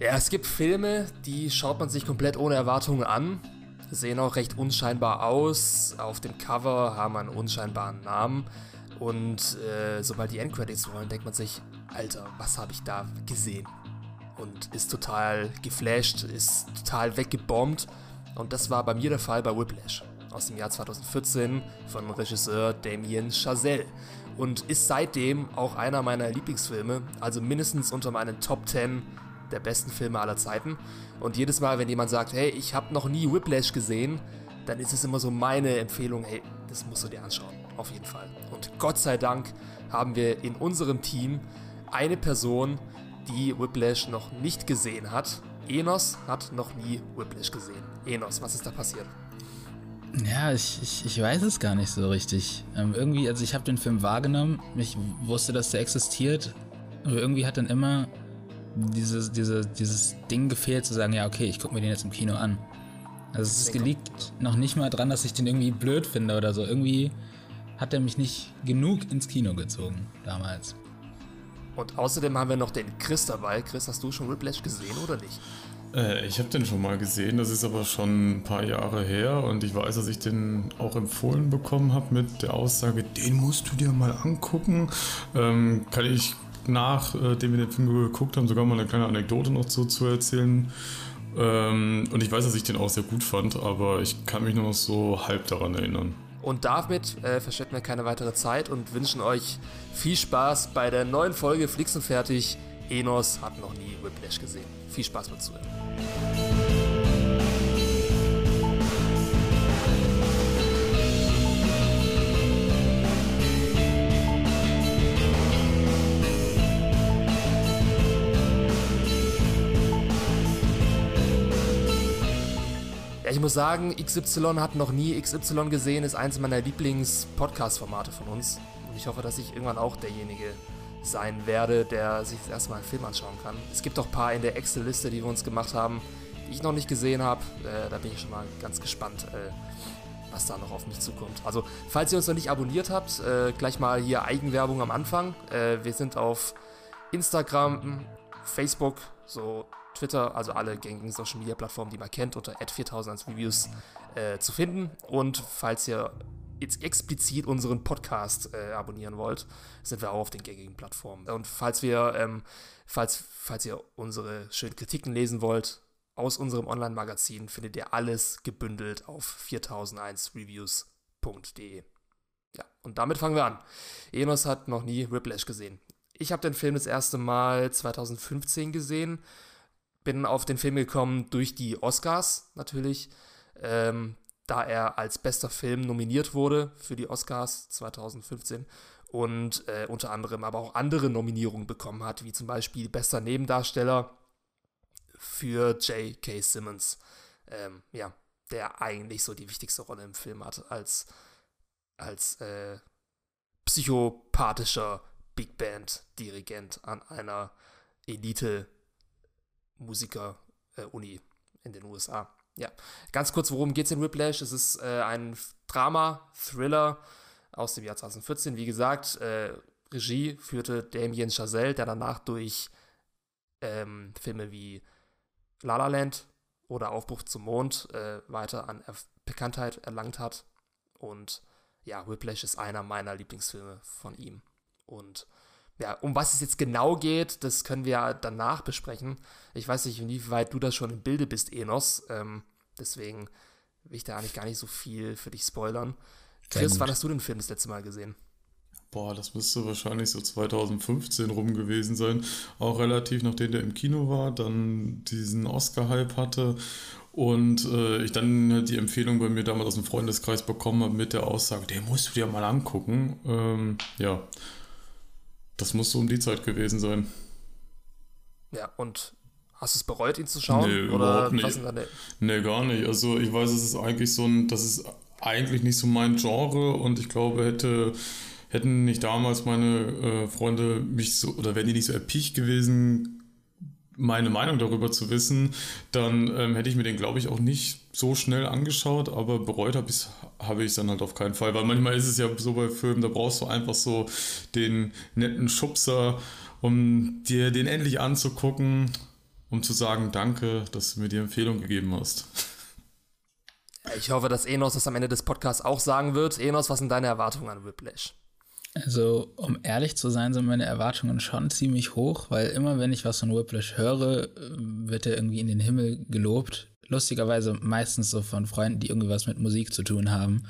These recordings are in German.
Ja, es gibt Filme, die schaut man sich komplett ohne Erwartungen an, sehen auch recht unscheinbar aus. Auf dem Cover haben einen unscheinbaren Namen. Und äh, sobald die Endcredits rollen, denkt man sich, Alter, was habe ich da gesehen? Und ist total geflasht, ist total weggebombt. Und das war bei mir der Fall bei Whiplash aus dem Jahr 2014 von Regisseur Damien Chazelle und ist seitdem auch einer meiner Lieblingsfilme, also mindestens unter meinen Top 10 der besten Filme aller Zeiten. Und jedes Mal, wenn jemand sagt, hey, ich habe noch nie Whiplash gesehen, dann ist es immer so meine Empfehlung, hey, das musst du dir anschauen, auf jeden Fall. Und Gott sei Dank haben wir in unserem Team eine Person, die Whiplash noch nicht gesehen hat. Enos hat noch nie Whiplash gesehen. Enos, was ist da passiert? Ja, ich, ich, ich weiß es gar nicht so richtig. Ähm, irgendwie, also ich habe den Film wahrgenommen, ich wusste, dass der existiert, aber irgendwie hat dann immer dieses, diese, dieses Ding gefehlt, zu sagen, ja, okay, ich gucke mir den jetzt im Kino an. Also es liegt noch nicht mal dran, dass ich den irgendwie blöd finde oder so. Irgendwie hat er mich nicht genug ins Kino gezogen damals. Und außerdem haben wir noch den Chris dabei. Chris, hast du schon Whiplash gesehen oder nicht? Äh, ich habe den schon mal gesehen, das ist aber schon ein paar Jahre her und ich weiß, dass ich den auch empfohlen bekommen habe mit der Aussage, den musst du dir mal angucken. Ähm, kann ich nachdem wir den Film geguckt haben, sogar mal eine kleine Anekdote noch zu, zu erzählen. Ähm, und ich weiß, dass ich den auch sehr gut fand, aber ich kann mich nur noch so halb daran erinnern. Und damit äh, verschwenden wir keine weitere Zeit und wünschen euch viel Spaß bei der neuen Folge Flix und Fertig. Enos hat noch nie Whiplash gesehen. Viel Spaß beim Zuhören. Ich muss sagen, XY hat noch nie XY gesehen, ist eins meiner Lieblings-Podcast-Formate von uns. Und ich hoffe, dass ich irgendwann auch derjenige sein werde, der sich das erste Mal einen Film anschauen kann. Es gibt auch ein paar in der Excel-Liste, die wir uns gemacht haben, die ich noch nicht gesehen habe. Äh, da bin ich schon mal ganz gespannt, äh, was da noch auf mich zukommt. Also, falls ihr uns noch nicht abonniert habt, äh, gleich mal hier Eigenwerbung am Anfang. Äh, wir sind auf Instagram, Facebook, so Twitter, also alle gängigen Social Media Plattformen, die man kennt, unter 4000 Reviews äh, zu finden. Und falls ihr jetzt explizit unseren Podcast äh, abonnieren wollt, sind wir auch auf den gängigen Plattformen. Und falls wir, ähm, falls, falls ihr unsere schönen Kritiken lesen wollt, aus unserem Online-Magazin findet ihr alles gebündelt auf 4001reviews.de. Ja, und damit fangen wir an. Enos hat noch nie Whiplash gesehen. Ich habe den Film das erste Mal 2015 gesehen bin auf den Film gekommen durch die Oscars natürlich, ähm, da er als bester Film nominiert wurde für die Oscars 2015 und äh, unter anderem aber auch andere Nominierungen bekommen hat, wie zum Beispiel bester Nebendarsteller für J.K. Simmons, ähm, ja, der eigentlich so die wichtigste Rolle im Film hat als, als äh, psychopathischer Big Band-Dirigent an einer Elite- Musiker-Uni äh, in den USA. Ja, ganz kurz, worum geht es in Whiplash? Es ist äh, ein Drama, Thriller aus dem Jahr 2014. Wie gesagt, äh, Regie führte Damien Chazelle, der danach durch ähm, Filme wie La La Land oder Aufbruch zum Mond äh, weiter an er Bekanntheit erlangt hat. Und ja, Whiplash ist einer meiner Lieblingsfilme von ihm. Und ja, um was es jetzt genau geht, das können wir danach besprechen. Ich weiß nicht, inwieweit du da schon im Bilde bist, Enos. Ähm, deswegen will ich da eigentlich gar nicht so viel für dich spoilern. Chris, wann hast du den Film das letzte Mal gesehen? Boah, das müsste wahrscheinlich so 2015 rum gewesen sein. Auch relativ nachdem der im Kino war, dann diesen Oscar-Hype hatte und äh, ich dann die Empfehlung bei mir damals aus dem Freundeskreis bekommen habe mit der Aussage, den musst du dir mal angucken. Ähm, ja, das muss so um die Zeit gewesen sein. Ja, und hast du es bereut, ihn zu schauen? Nee, oder überhaupt nicht. Nee, gar nicht. Also ich weiß, es ist eigentlich so ein, das ist eigentlich nicht so mein Genre und ich glaube, hätte, hätten nicht damals meine äh, Freunde mich so, oder wären die nicht so erpicht gewesen, meine Meinung darüber zu wissen, dann ähm, hätte ich mir den, glaube ich, auch nicht so schnell angeschaut, aber bereut habe ich habe ich es dann halt auf keinen Fall, weil manchmal ist es ja so bei Filmen, da brauchst du einfach so den netten Schubser, um dir den endlich anzugucken. um zu sagen, danke, dass du mir die Empfehlung gegeben hast. Ich hoffe, dass Enos das am Ende des Podcasts auch sagen wird. Enos, was sind deine Erwartungen an Whiplash? Also, um ehrlich zu sein, sind meine Erwartungen schon ziemlich hoch, weil immer wenn ich was von Whiplash höre, wird er irgendwie in den Himmel gelobt. Lustigerweise meistens so von Freunden, die irgendwie was mit Musik zu tun haben,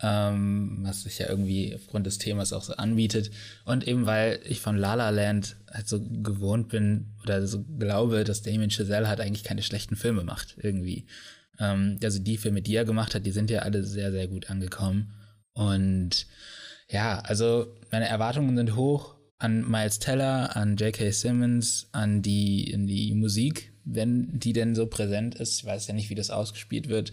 ähm, was sich ja irgendwie aufgrund des Themas auch so anbietet. Und eben weil ich von La La Land halt so gewohnt bin oder so glaube, dass Damien Chazelle halt eigentlich keine schlechten Filme macht, irgendwie. Ähm, also die Filme, die er gemacht hat, die sind ja alle sehr, sehr gut angekommen. Und ja, also meine Erwartungen sind hoch an Miles Teller, an J.K. Simmons, an die, in die Musik, wenn die denn so präsent ist. Ich weiß ja nicht, wie das ausgespielt wird.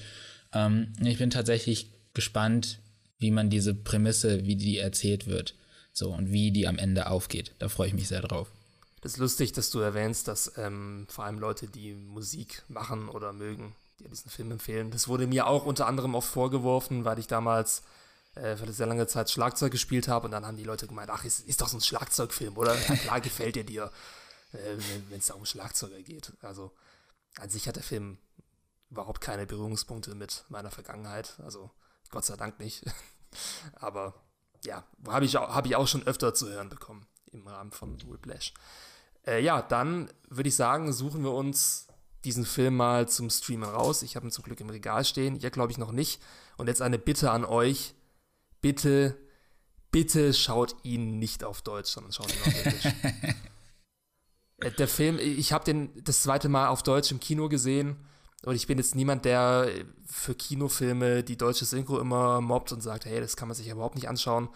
Ähm, ich bin tatsächlich gespannt, wie man diese Prämisse, wie die erzählt wird, so und wie die am Ende aufgeht. Da freue ich mich sehr drauf. Das ist lustig, dass du erwähnst, dass ähm, vor allem Leute, die Musik machen oder mögen, dir diesen Film empfehlen. Das wurde mir auch unter anderem oft vorgeworfen, weil ich damals äh, für eine sehr lange Zeit Schlagzeug gespielt habe und dann haben die Leute gemeint, ach, ist, ist doch so ein Schlagzeugfilm, oder? Ja, klar gefällt er dir, äh, wenn es da um Schlagzeuger geht. Also an sich hat der Film überhaupt keine Berührungspunkte mit meiner Vergangenheit. Also Gott sei Dank nicht. Aber ja, habe ich, hab ich auch schon öfter zu hören bekommen im Rahmen von Whiplash. Äh, ja, dann würde ich sagen, suchen wir uns diesen Film mal zum Streamen raus. Ich habe ihn zum Glück im Regal stehen. Ihr glaube ich noch nicht. Und jetzt eine Bitte an euch. Bitte, bitte schaut ihn nicht auf Deutsch, sondern schaut ihn auf Englisch. Äh, der Film, ich habe den das zweite Mal auf Deutsch im Kino gesehen. Und ich bin jetzt niemand, der für Kinofilme die deutsche Synchro immer mobbt und sagt, hey, das kann man sich überhaupt nicht anschauen.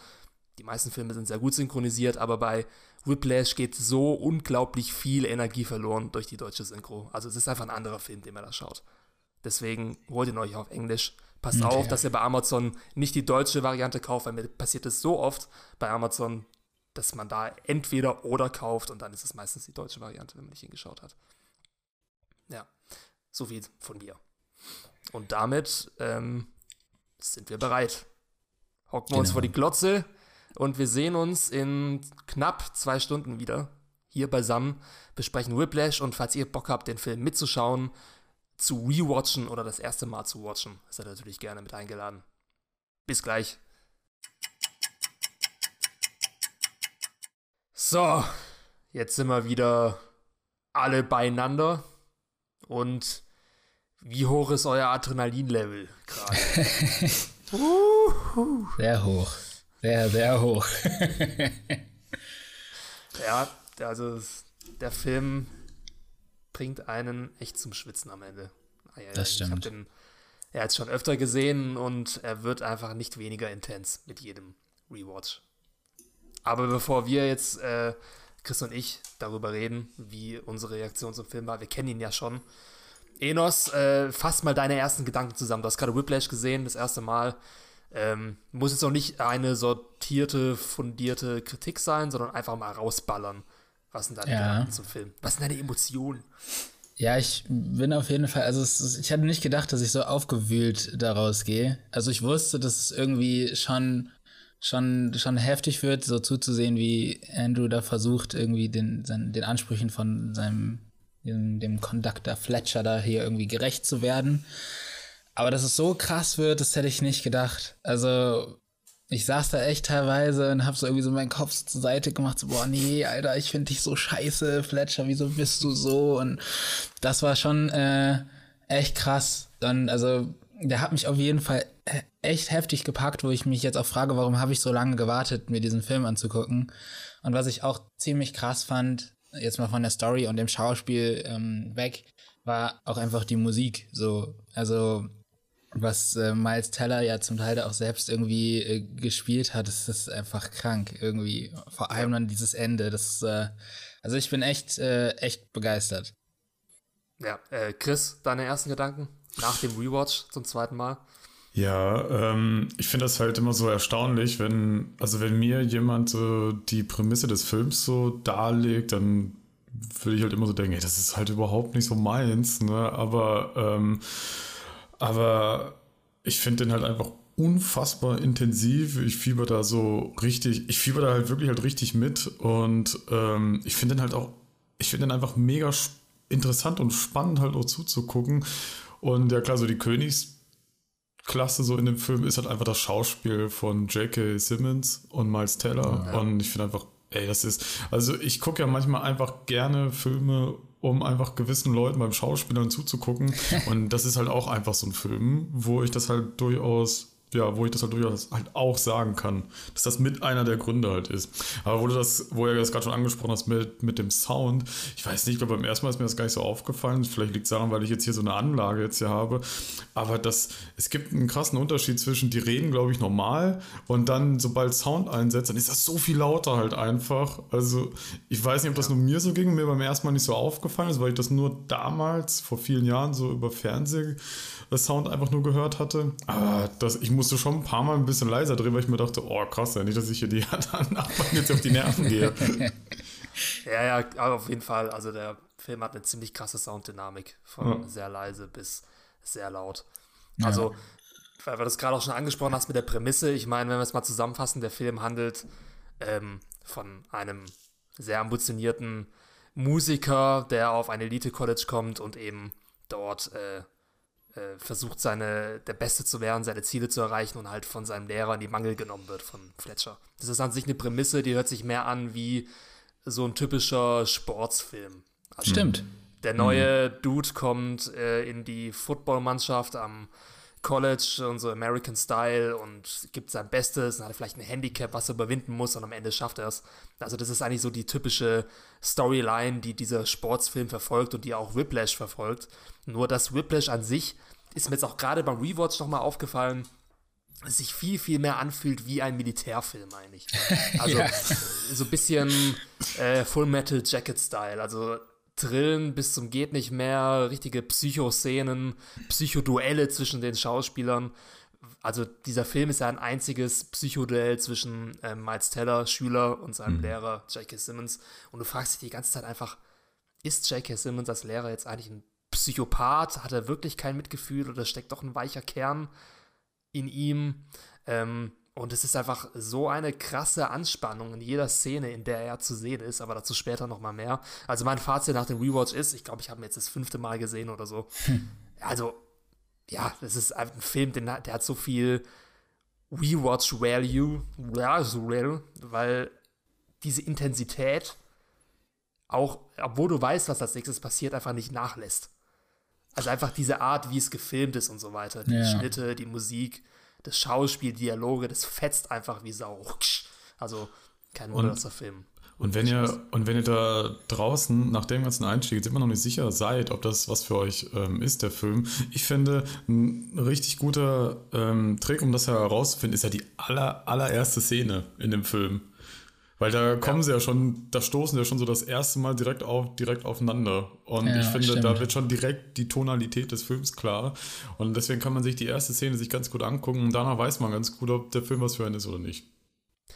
Die meisten Filme sind sehr gut synchronisiert, aber bei Whiplash geht so unglaublich viel Energie verloren durch die deutsche Synchro. Also es ist einfach ein anderer Film, den man da schaut. Deswegen holt ihn euch auf Englisch. Passt okay. auf, dass ihr bei Amazon nicht die deutsche Variante kauft, weil mir passiert es so oft bei Amazon, dass man da entweder oder kauft und dann ist es meistens die deutsche Variante, wenn man nicht hingeschaut hat. Ja, so viel von mir. Und damit ähm, sind wir bereit. Hocken wir genau. uns vor die Glotze und wir sehen uns in knapp zwei Stunden wieder hier beisammen, besprechen Whiplash und falls ihr Bock habt, den Film mitzuschauen, zu rewatchen oder das erste Mal zu watchen, seid ihr natürlich gerne mit eingeladen. Bis gleich. So, jetzt sind wir wieder alle beieinander. Und wie hoch ist euer Adrenalinlevel gerade? Sehr hoch. Sehr, sehr hoch. ja, also der Film bringt einen echt zum Schwitzen am Ende. Ah, ja, das stimmt. Ich habe den ja, jetzt schon öfter gesehen und er wird einfach nicht weniger intens mit jedem Rewatch. Aber bevor wir jetzt, äh, Chris und ich, darüber reden, wie unsere Reaktion zum Film war, wir kennen ihn ja schon. Enos, äh, fass mal deine ersten Gedanken zusammen. Du hast gerade Whiplash gesehen, das erste Mal. Ähm, muss jetzt auch nicht eine sortierte, fundierte Kritik sein, sondern einfach mal rausballern. Was sind deine ja. Gedanken zum Film? Was sind deine Emotionen? Ja, ich bin auf jeden Fall, also ist, ich hatte nicht gedacht, dass ich so aufgewühlt daraus gehe. Also ich wusste, dass es irgendwie schon, schon, schon heftig wird, so zuzusehen, wie Andrew da versucht, irgendwie den, sein, den Ansprüchen von seinem, dem, dem Conductor Fletcher da hier irgendwie gerecht zu werden. Aber dass es so krass wird, das hätte ich nicht gedacht. Also, ich saß da echt teilweise und hab so irgendwie so meinen Kopf zur Seite gemacht, so, boah, nee, Alter, ich finde dich so scheiße, Fletcher, wieso bist du so? Und das war schon äh, echt krass. Dann, also, der hat mich auf jeden Fall echt heftig gepackt, wo ich mich jetzt auch frage, warum habe ich so lange gewartet, mir diesen Film anzugucken. Und was ich auch ziemlich krass fand, jetzt mal von der Story und dem Schauspiel ähm, weg, war auch einfach die Musik. So, also was äh, Miles Teller ja zum Teil auch selbst irgendwie äh, gespielt hat, ist das einfach krank irgendwie. Vor allem dann dieses Ende. Das, äh, also ich bin echt, äh, echt begeistert. Ja, äh, Chris, deine ersten Gedanken nach dem Rewatch zum zweiten Mal? Ja, ähm, ich finde das halt immer so erstaunlich, wenn, also wenn mir jemand so die Prämisse des Films so darlegt, dann würde ich halt immer so denken, ey, das ist halt überhaupt nicht so meins, ne? Aber ähm, aber ich finde den halt einfach unfassbar intensiv. Ich fieber da so richtig, ich fieber da halt wirklich halt richtig mit und ähm, ich finde den halt auch, ich finde den einfach mega interessant und spannend halt auch zuzugucken. Und ja klar, so die Königsklasse so in dem Film ist halt einfach das Schauspiel von J.K. Simmons und Miles Teller. Ja. Und ich finde einfach, ey, das ist, also ich gucke ja manchmal einfach gerne Filme, um einfach gewissen Leuten beim Schauspielern zuzugucken. und das ist halt auch einfach so ein Film, wo ich das halt durchaus ja, wo ich das halt durchaus halt auch sagen kann, dass das mit einer der Gründe halt ist. Aber wo du das, wo er das gerade schon angesprochen hast mit, mit dem Sound, ich weiß nicht, ich glaube beim ersten Mal ist mir das gar nicht so aufgefallen. Vielleicht liegt es daran, weil ich jetzt hier so eine Anlage jetzt hier habe. Aber das, es gibt einen krassen Unterschied zwischen, die reden, glaube ich, normal und dann, sobald Sound einsetzt, dann ist das so viel lauter halt einfach. Also, ich weiß nicht, ob das nur mir so ging, mir beim ersten Mal nicht so aufgefallen ist, weil ich das nur damals, vor vielen Jahren, so über Fernsehen Sound einfach nur gehört hatte. Aber das, ich musste schon ein paar Mal ein bisschen leiser drehen, weil ich mir dachte, oh krass, ja, nicht, dass ich hier die Nachbarn jetzt auf die Nerven gehe. ja, ja, auf jeden Fall. Also der Film hat eine ziemlich krasse Sounddynamik. Von ja. sehr leise bis sehr laut. Also, ja. weil wir das gerade auch schon angesprochen hast mit der Prämisse, ich meine, wenn wir es mal zusammenfassen, der Film handelt ähm, von einem sehr ambitionierten Musiker, der auf ein Elite-College kommt und eben dort äh, äh, versucht, seine, der Beste zu werden, seine Ziele zu erreichen und halt von seinem Lehrer in die Mangel genommen wird von Fletcher. Das ist an sich eine Prämisse, die hört sich mehr an wie so ein typischer Sportsfilm. Also Stimmt. Der neue mhm. Dude kommt äh, in die Footballmannschaft am College und so American Style und gibt sein Bestes und hat vielleicht ein Handicap, was er überwinden muss und am Ende schafft er es. Also das ist eigentlich so die typische Storyline, die dieser Sportsfilm verfolgt und die auch Whiplash verfolgt. Nur dass Whiplash an sich ist mir jetzt auch gerade beim Rewatch nochmal aufgefallen, es sich viel, viel mehr anfühlt wie ein Militärfilm eigentlich. Also ja. so ein bisschen äh, Full Metal Jacket Style. Also Drillen bis zum geht nicht mehr, richtige Psychoszenen, Psychoduelle zwischen den Schauspielern. Also dieser Film ist ja ein einziges Psychoduell zwischen ähm, Miles Teller, Schüler, und seinem mhm. Lehrer J.K. Simmons. Und du fragst dich die ganze Zeit einfach, ist J.K. Simmons als Lehrer jetzt eigentlich ein Psychopath? Hat er wirklich kein Mitgefühl oder steckt doch ein weicher Kern in ihm? Ähm, und es ist einfach so eine krasse Anspannung in jeder Szene, in der er zu sehen ist, aber dazu später nochmal mehr. Also mein Fazit nach dem Rewatch ist, ich glaube, ich habe ihn jetzt das fünfte Mal gesehen oder so. Hm. Also, ja, das ist ein Film, der, der hat so viel Rewatch Value, weil diese Intensität auch, obwohl du weißt, was als nächstes passiert, einfach nicht nachlässt. Also einfach diese Art, wie es gefilmt ist und so weiter. Die ja. Schnitte, die Musik das Schauspiel, Dialoge, das fetzt einfach wie Sau. Also kein Wunder, dass der Film. Und wenn ihr, und wenn ihr da draußen nach dem ganzen Einstieg jetzt immer noch nicht sicher seid, ob das was für euch ähm, ist, der Film, ich finde, ein richtig guter ähm, Trick, um das herauszufinden, ist ja die aller, allererste Szene in dem Film. Weil da kommen ja. sie ja schon, da stoßen sie ja schon so das erste Mal direkt, auf, direkt aufeinander. Und ja, ich finde, stimmt. da wird schon direkt die Tonalität des Films klar. Und deswegen kann man sich die erste Szene sich ganz gut angucken und danach weiß man ganz gut, ob der Film was für einen ist oder nicht.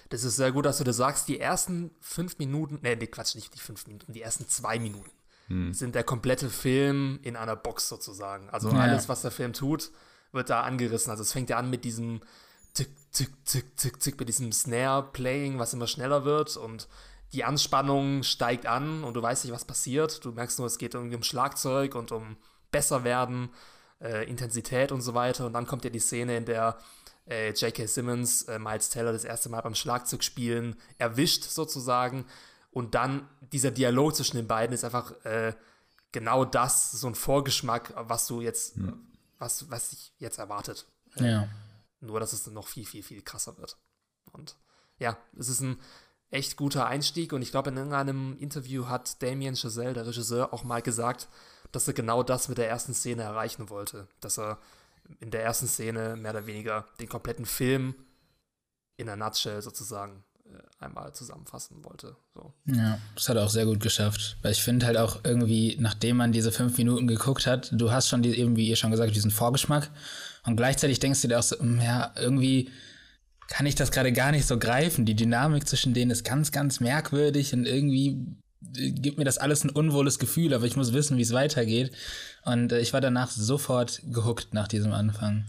Das ist sehr gut, dass du das sagst. Die ersten fünf Minuten, nee, nee Quatsch, nicht die fünf Minuten, die ersten zwei Minuten hm. sind der komplette Film in einer Box sozusagen. Also ja. alles, was der Film tut, wird da angerissen. Also es fängt ja an mit diesem tick, tick, tick, tick mit diesem Snare-Playing, was immer schneller wird und die Anspannung steigt an und du weißt nicht, was passiert. Du merkst nur, es geht irgendwie um Schlagzeug und um besser werden, äh, Intensität und so weiter. Und dann kommt ja die Szene, in der äh, J.K. Simmons äh, Miles Teller das erste Mal beim Schlagzeugspielen erwischt, sozusagen. Und dann dieser Dialog zwischen den beiden ist einfach äh, genau das, so ein Vorgeschmack, was du jetzt, ja. was, was dich jetzt erwartet. Ja. Nur, dass es dann noch viel, viel, viel krasser wird. Und ja, es ist ein echt guter Einstieg und ich glaube, in irgendeinem Interview hat Damien Chazelle, der Regisseur, auch mal gesagt, dass er genau das mit der ersten Szene erreichen wollte. Dass er in der ersten Szene mehr oder weniger den kompletten Film in der Nutshell sozusagen äh, einmal zusammenfassen wollte. So. Ja, das hat er auch sehr gut geschafft. Weil ich finde halt auch irgendwie, nachdem man diese fünf Minuten geguckt hat, du hast schon die, eben, wie ihr schon gesagt, diesen Vorgeschmack. Und gleichzeitig denkst du dir auch so, hm, ja, irgendwie kann ich das gerade gar nicht so greifen. Die Dynamik zwischen denen ist ganz, ganz merkwürdig und irgendwie äh, gibt mir das alles ein unwohles Gefühl, aber ich muss wissen, wie es weitergeht. Und äh, ich war danach sofort gehuckt nach diesem Anfang.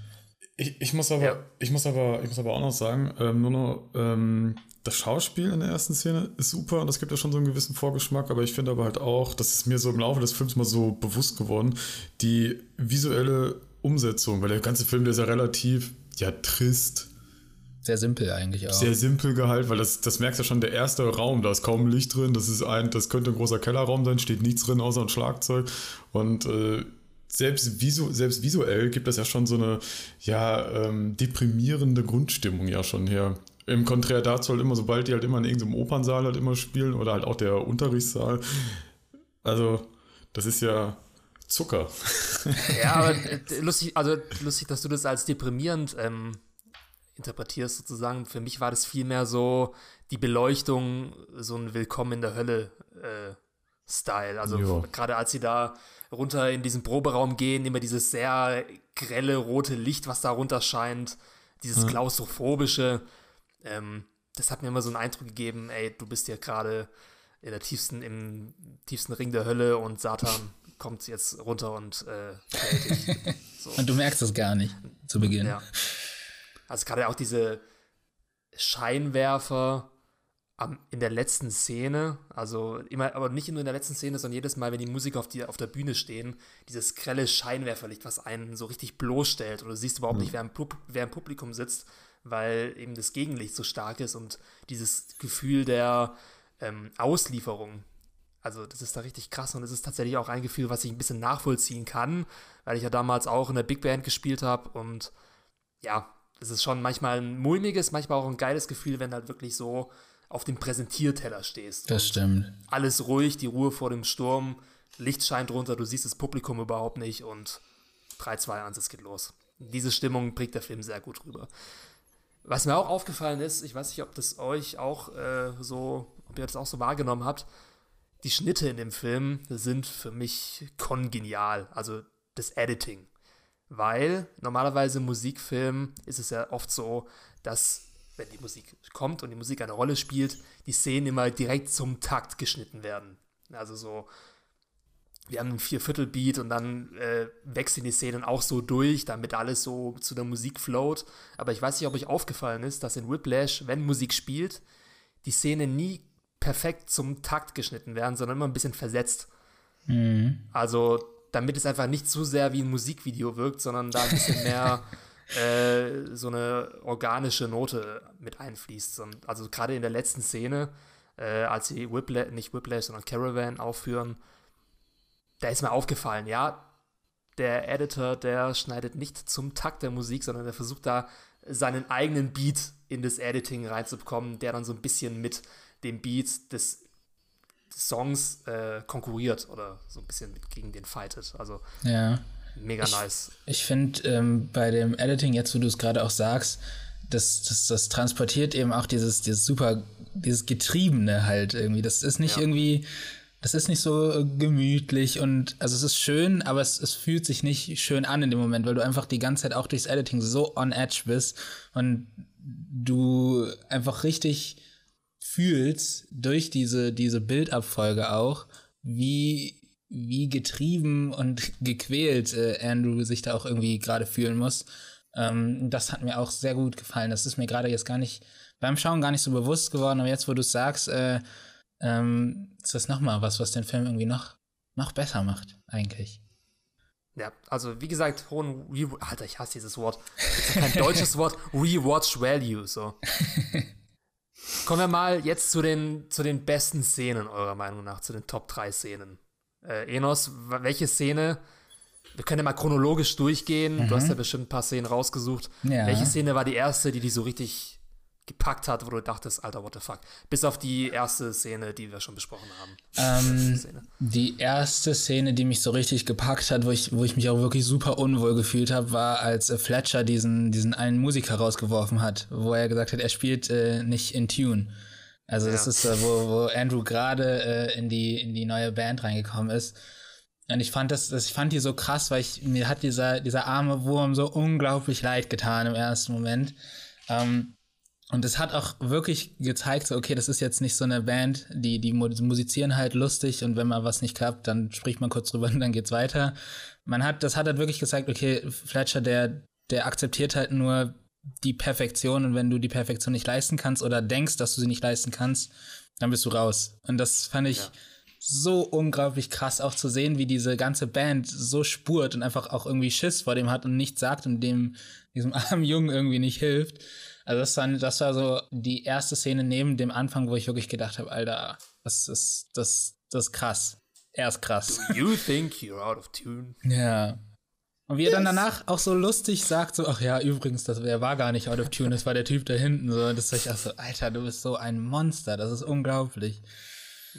Ich, ich, muss aber, ja. ich, muss aber, ich muss aber auch noch sagen, ähm, nur noch, ähm, das Schauspiel in der ersten Szene ist super und das gibt ja schon so einen gewissen Vorgeschmack, aber ich finde aber halt auch, das ist mir so im Laufe des Films mal so bewusst geworden, die visuelle Umsetzung, weil der ganze Film, der ist ja relativ, ja, trist. Sehr simpel eigentlich auch. Sehr simpel gehalten, weil das, das merkst du ja schon, der erste Raum, da ist kaum Licht drin, das ist ein, das könnte ein großer Kellerraum sein, steht nichts drin außer ein Schlagzeug und äh, selbst, visu selbst visuell gibt das ja schon so eine ja, ähm, deprimierende Grundstimmung ja schon her. Im Konträr dazu halt immer, sobald die halt immer in irgendeinem Opernsaal halt immer spielen oder halt auch der Unterrichtssaal. Also, das ist ja Zucker. Ja, aber äh, lustig, also lustig, dass du das als deprimierend ähm, interpretierst, sozusagen. Für mich war das vielmehr so die Beleuchtung, so ein Willkommen in der Hölle äh, Style. Also gerade als sie da runter in diesen Proberaum gehen, immer dieses sehr grelle rote Licht, was da runter scheint, dieses ja. klaustrophobische. Ähm, das hat mir immer so einen Eindruck gegeben, ey, du bist ja gerade in der tiefsten, im tiefsten Ring der Hölle und Satan kommt jetzt runter und äh, dich. So. Und du merkst das gar nicht zu Beginn. Ja. Also gerade auch diese Scheinwerfer, am, in der letzten Szene, also immer, aber nicht nur in der letzten Szene, sondern jedes Mal, wenn die Musiker auf, die, auf der Bühne stehen, dieses grelle Scheinwerferlicht, was einen so richtig bloßstellt oder du siehst überhaupt mhm. nicht, wer im, wer im Publikum sitzt, weil eben das Gegenlicht so stark ist und dieses Gefühl der ähm, Auslieferung. Also das ist da richtig krass und es ist tatsächlich auch ein Gefühl, was ich ein bisschen nachvollziehen kann, weil ich ja damals auch in der Big Band gespielt habe und ja, es ist schon manchmal ein mulmiges, manchmal auch ein geiles Gefühl, wenn halt wirklich so auf dem Präsentierteller stehst. Das stimmt. Alles ruhig, die Ruhe vor dem Sturm, Licht scheint runter, du siehst das Publikum überhaupt nicht und 3, 2, 1, es geht los. Diese Stimmung bringt der Film sehr gut rüber. Was mir auch aufgefallen ist, ich weiß nicht, ob das euch auch äh, so, ob ihr das auch so wahrgenommen habt, die Schnitte in dem Film sind für mich kongenial, also das Editing. Weil normalerweise im Musikfilm ist es ja oft so, dass wenn die Musik kommt und die Musik eine Rolle spielt, die Szenen immer direkt zum Takt geschnitten werden. Also so, wir haben einen Vierviertel-Beat und dann äh, wechseln die Szenen auch so durch, damit alles so zu der Musik float. Aber ich weiß nicht, ob euch aufgefallen ist, dass in Whiplash, wenn Musik spielt, die Szenen nie perfekt zum Takt geschnitten werden, sondern immer ein bisschen versetzt. Mhm. Also, damit es einfach nicht zu sehr wie ein Musikvideo wirkt, sondern da ein bisschen mehr äh, so eine organische Note mit einfließt. Also gerade in der letzten Szene, äh, als sie Whiplash, nicht Whiplash, sondern Caravan aufführen, da ist mir aufgefallen, ja, der Editor, der schneidet nicht zum Takt der Musik, sondern der versucht da seinen eigenen Beat in das Editing reinzubekommen, der dann so ein bisschen mit dem Beat des Songs äh, konkurriert oder so ein bisschen gegen den fightet. Also ja. Mega ich, nice. Ich finde ähm, bei dem Editing, jetzt wo du es gerade auch sagst, das, das, das transportiert eben auch dieses, dieses super, dieses Getriebene halt irgendwie. Das ist nicht ja. irgendwie, das ist nicht so äh, gemütlich und also es ist schön, aber es, es fühlt sich nicht schön an in dem Moment, weil du einfach die ganze Zeit auch durchs Editing so on edge bist und du einfach richtig fühlst durch diese, diese Bildabfolge auch, wie wie getrieben und gequält äh, Andrew sich da auch irgendwie gerade fühlen muss. Ähm, das hat mir auch sehr gut gefallen. Das ist mir gerade jetzt gar nicht beim Schauen gar nicht so bewusst geworden, aber jetzt, wo du es sagst, äh, ähm, ist das nochmal was, was den Film irgendwie noch, noch besser macht, eigentlich. Ja, also wie gesagt, hohen Re Alter, ich hasse dieses Wort. Das ist kein deutsches Wort. Rewatch Value, so. Kommen wir mal jetzt zu den, zu den besten Szenen eurer Meinung nach, zu den Top 3 Szenen. Äh, Enos, welche Szene, wir können ja mal chronologisch durchgehen, mhm. du hast ja bestimmt ein paar Szenen rausgesucht. Ja. Welche Szene war die erste, die dich so richtig gepackt hat, wo du dachtest, Alter, what the fuck? Bis auf die erste Szene, die wir schon besprochen haben. Ähm, die erste Szene, die mich so richtig gepackt hat, wo ich, wo ich mich auch wirklich super unwohl gefühlt habe, war, als äh, Fletcher diesen, diesen einen Musiker rausgeworfen hat, wo er gesagt hat, er spielt äh, nicht in Tune. Also ja. das ist, äh, wo, wo Andrew gerade äh, in, die, in die neue Band reingekommen ist. Und ich fand das, das, ich fand die so krass, weil ich, mir hat dieser, dieser arme Wurm so unglaublich leid getan im ersten Moment. Ähm, und es hat auch wirklich gezeigt, so, okay, das ist jetzt nicht so eine Band, die, die musizieren halt lustig und wenn mal was nicht klappt, dann spricht man kurz drüber und dann geht's weiter. Man hat, das hat halt wirklich gezeigt, okay, Fletcher, der, der akzeptiert halt nur die Perfektion und wenn du die Perfektion nicht leisten kannst oder denkst, dass du sie nicht leisten kannst, dann bist du raus. Und das fand ich ja. so unglaublich krass auch zu sehen, wie diese ganze Band so spurt und einfach auch irgendwie Schiss vor dem hat und nichts sagt und dem diesem armen Jungen irgendwie nicht hilft. Also das war, das war so die erste Szene neben dem Anfang, wo ich wirklich gedacht habe, Alter, das ist das, das ist krass. Er ist krass. Do you think you're out of tune? Ja. Und wie er dann danach auch so lustig sagt, so, ach ja, übrigens, das der war gar nicht out of tune, das war der Typ da hinten. So, das ist ich auch so, Alter, du bist so ein Monster, das ist unglaublich.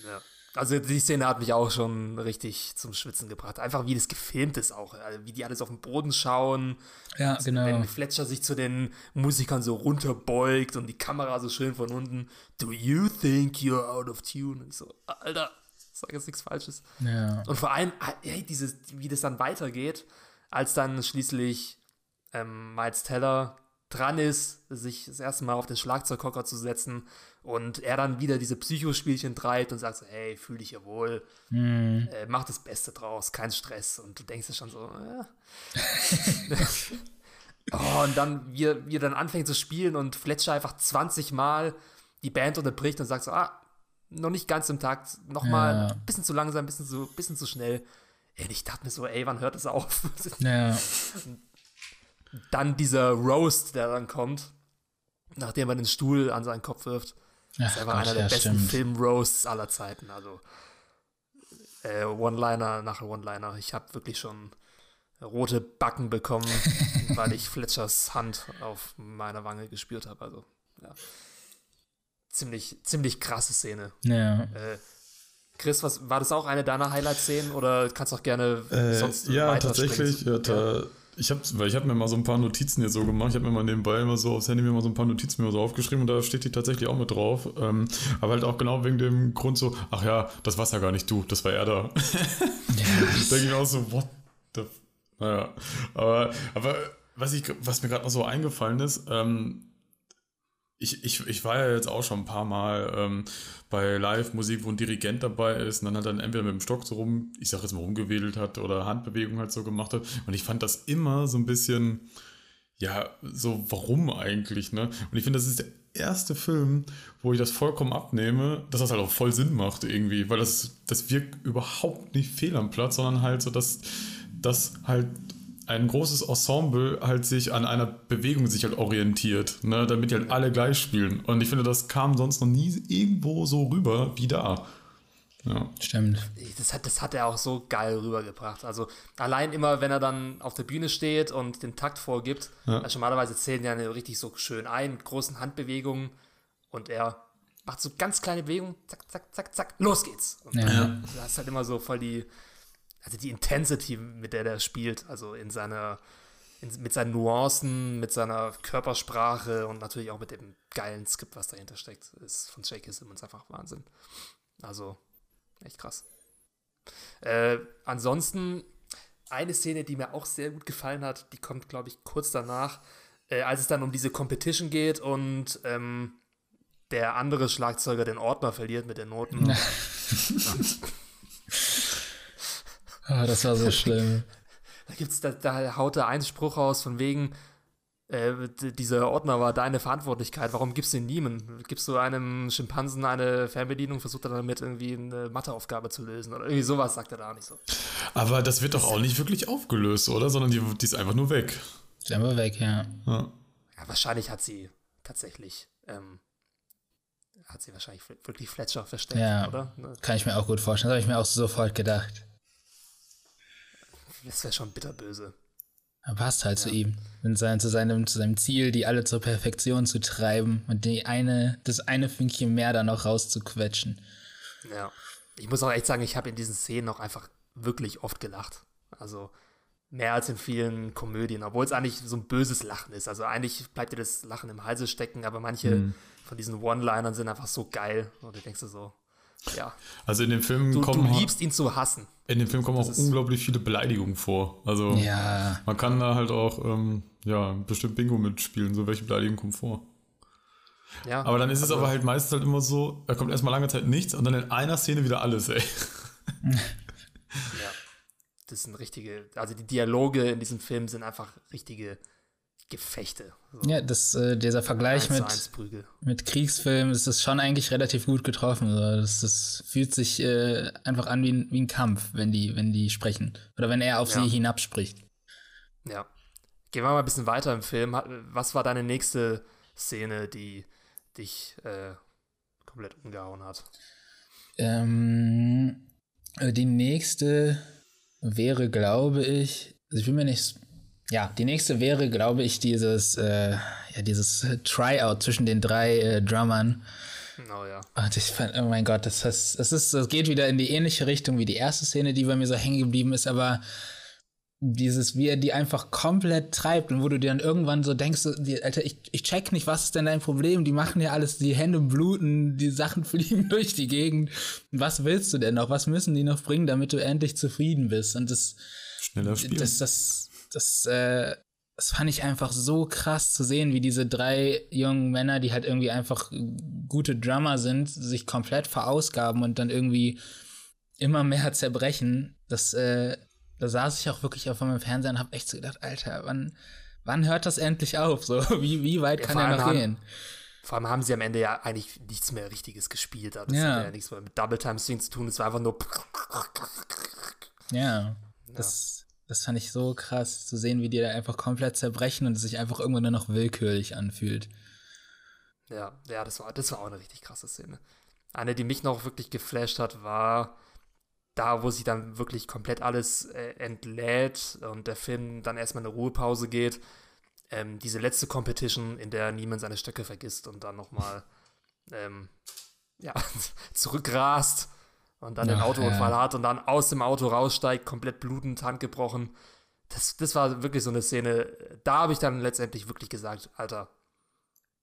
Ja. Also die Szene hat mich auch schon richtig zum Schwitzen gebracht. Einfach wie das gefilmt ist auch. Also wie die alles auf den Boden schauen. Ja, genau. Wenn Fletcher sich zu den Musikern so runterbeugt und die Kamera so schön von unten. Do you think you're out of tune? Und ich so, Alter, sag jetzt nichts Falsches. Ja. Und vor allem, hey, dieses, wie das dann weitergeht als dann schließlich ähm, Miles Teller dran ist, sich das erste Mal auf den Schlagzeughocker zu setzen und er dann wieder diese Psychospielchen treibt und sagt so, hey, fühl dich ja wohl, mhm. äh, mach das Beste draus, kein Stress und du denkst dir schon so, ja. oh, und dann, wie, wie er dann anfängt zu spielen und Fletcher einfach 20 Mal die Band unterbricht und sagt so, ah, noch nicht ganz im Takt, nochmal ja. ein bisschen zu langsam, ein bisschen zu, bisschen zu schnell. Und ich dachte mir so, ey, wann hört es auf? Ja. Dann dieser Roast, der dann kommt, nachdem er den Stuhl an seinen Kopf wirft. Ach, ist einfach Gott, einer der ja, besten Film-Roasts aller Zeiten. Also äh, One-Liner nach One-Liner. Ich habe wirklich schon rote Backen bekommen, weil ich Fletchers Hand auf meiner Wange gespürt habe. Also, ja. Ziemlich, ziemlich krasse Szene. Ja. Äh, Chris, was, war das auch eine deiner Highlight-Szenen oder kannst du auch gerne äh, sonst Ja, tatsächlich. Ja, ja. Ich habe weil ich habe mir mal so ein paar Notizen jetzt so gemacht. Ich habe mir mal nebenbei immer so aufs Handy mir mal so ein paar Notizen mir so aufgeschrieben und da steht die tatsächlich auch mit drauf. Ähm, aber halt auch genau wegen dem Grund so, ach ja, das war's ja gar nicht du, das war er da. Ja. da ging auch so, what the. Naja. Aber, aber was, ich, was mir gerade noch so eingefallen ist, ähm, ich, ich, ich war ja jetzt auch schon ein paar Mal ähm, bei Live-Musik, wo ein Dirigent dabei ist und dann hat er entweder mit dem Stock so rum, ich sag jetzt mal rumgewedelt hat oder Handbewegungen halt so gemacht hat. Und ich fand das immer so ein bisschen, ja, so warum eigentlich, ne? Und ich finde, das ist der erste Film, wo ich das vollkommen abnehme, dass das halt auch voll Sinn macht irgendwie, weil das, das wirkt überhaupt nicht fehl am Platz, sondern halt so, dass das halt ein großes Ensemble halt sich an einer Bewegung sich halt orientiert, ne, damit die halt alle gleich spielen. Und ich finde, das kam sonst noch nie irgendwo so rüber wie da. Ja. Stimmt. Das hat, das hat er auch so geil rübergebracht. Also allein immer, wenn er dann auf der Bühne steht und den Takt vorgibt, ja. also normalerweise zählen ja richtig so schön ein, mit großen Handbewegungen und er macht so ganz kleine Bewegungen, zack, zack, zack, zack, los geht's. Und ja. das ist halt immer so voll die, also die Intensity, mit der der spielt, also in seiner, in, mit seinen Nuancen, mit seiner Körpersprache und natürlich auch mit dem geilen Skript, was dahinter steckt, ist von J.K. Simmons einfach Wahnsinn. Also, echt krass. Äh, ansonsten, eine Szene, die mir auch sehr gut gefallen hat, die kommt, glaube ich, kurz danach, äh, als es dann um diese Competition geht und ähm, der andere Schlagzeuger den Ordner verliert mit den Noten. Ah, das war so schlimm. Da gibt's, da, da haut er einen Spruch raus von wegen, äh, dieser Ordner war deine Verantwortlichkeit, warum gibst du ihn niemandem? Gibst du einem Schimpansen eine Fernbedienung, versucht er damit irgendwie eine Matheaufgabe zu lösen oder irgendwie sowas sagt er da nicht so. Aber das wird doch auch nicht wirklich aufgelöst, oder? Sondern die, die ist einfach nur weg. Ist einfach weg, ja. ja. ja wahrscheinlich hat sie tatsächlich ähm, hat sie wahrscheinlich wirklich Fletcher versteckt, ja, oder? Ne? Kann ich mir auch gut vorstellen. Das habe ich mir auch sofort gedacht. Das wäre schon bitterböse. Er passt halt ja. zu ihm. Und sein, zu, seinem, zu seinem Ziel, die alle zur Perfektion zu treiben und die eine, das eine Fünkchen mehr da noch rauszuquetschen. Ja. Ich muss auch echt sagen, ich habe in diesen Szenen auch einfach wirklich oft gelacht. Also mehr als in vielen Komödien, obwohl es eigentlich so ein böses Lachen ist. Also eigentlich bleibt dir das Lachen im Halse stecken, aber manche mhm. von diesen One-Linern sind einfach so geil. Und du denkst dir so, ja. Also in dem Film du, kommen. Du liebst ihn zu hassen. In dem Film kommen das auch unglaublich viele Beleidigungen vor. Also ja. man kann da halt auch ähm, ja, bestimmt Bingo mitspielen, so welche Beleidigungen kommen vor. Ja, aber dann ist also, es aber halt meistens halt immer so, da kommt erstmal lange Zeit nichts und dann in einer Szene wieder alles, ey. ja. Das sind richtige, also die Dialoge in diesem Film sind einfach richtige Gefechte. So. Ja, das, äh, dieser Vergleich mit, mit Kriegsfilmen ist das schon eigentlich relativ gut getroffen. So. Das, das fühlt sich äh, einfach an wie ein, wie ein Kampf, wenn die, wenn die sprechen. Oder wenn er auf ja. sie hinabspricht. Ja. Gehen wir mal ein bisschen weiter im Film. Was war deine nächste Szene, die dich äh, komplett umgehauen hat? Ähm, die nächste wäre, glaube ich, also ich bin mir nicht ja, die nächste wäre, glaube ich, dieses, äh, ja, dieses Tryout zwischen den drei äh, Drummern. Oh ja. Und ich fand, oh mein Gott, das, das, das, ist, das geht wieder in die ähnliche Richtung wie die erste Szene, die bei mir so hängen geblieben ist, aber dieses, wie er die einfach komplett treibt und wo du dir dann irgendwann so denkst, die, Alter, ich, ich check nicht, was ist denn dein Problem? Die machen ja alles, die Hände bluten, die Sachen fliegen durch die Gegend. Was willst du denn noch? Was müssen die noch bringen, damit du endlich zufrieden bist? Und das, Schneller Spiel. Das, das, das, äh, das fand ich einfach so krass zu sehen, wie diese drei jungen Männer, die halt irgendwie einfach gute Drummer sind, sich komplett verausgaben und dann irgendwie immer mehr zerbrechen. Das, äh, da saß ich auch wirklich auf meinem Fernseher und hab echt so gedacht, Alter, wann, wann hört das endlich auf? So, wie, wie weit ja, kann er noch haben, gehen? Vor allem haben sie am Ende ja eigentlich nichts mehr Richtiges gespielt. Das ja. hat ja nichts mehr mit Double Time Swing zu tun. Es war einfach nur. Ja, das. Das fand ich so krass, zu sehen, wie die da einfach komplett zerbrechen und es sich einfach irgendwann nur noch willkürlich anfühlt. Ja, ja, das war, das war auch eine richtig krasse Szene. Eine, die mich noch wirklich geflasht hat, war da, wo sich dann wirklich komplett alles äh, entlädt und der Film dann erstmal eine Ruhepause geht. Ähm, diese letzte Competition, in der niemand seine Stöcke vergisst und dann nochmal ähm, ja, zurückrast und dann Ach, den Autounfall ja. hat und dann aus dem Auto raussteigt, komplett blutend, handgebrochen. Das, das war wirklich so eine Szene, da habe ich dann letztendlich wirklich gesagt, Alter,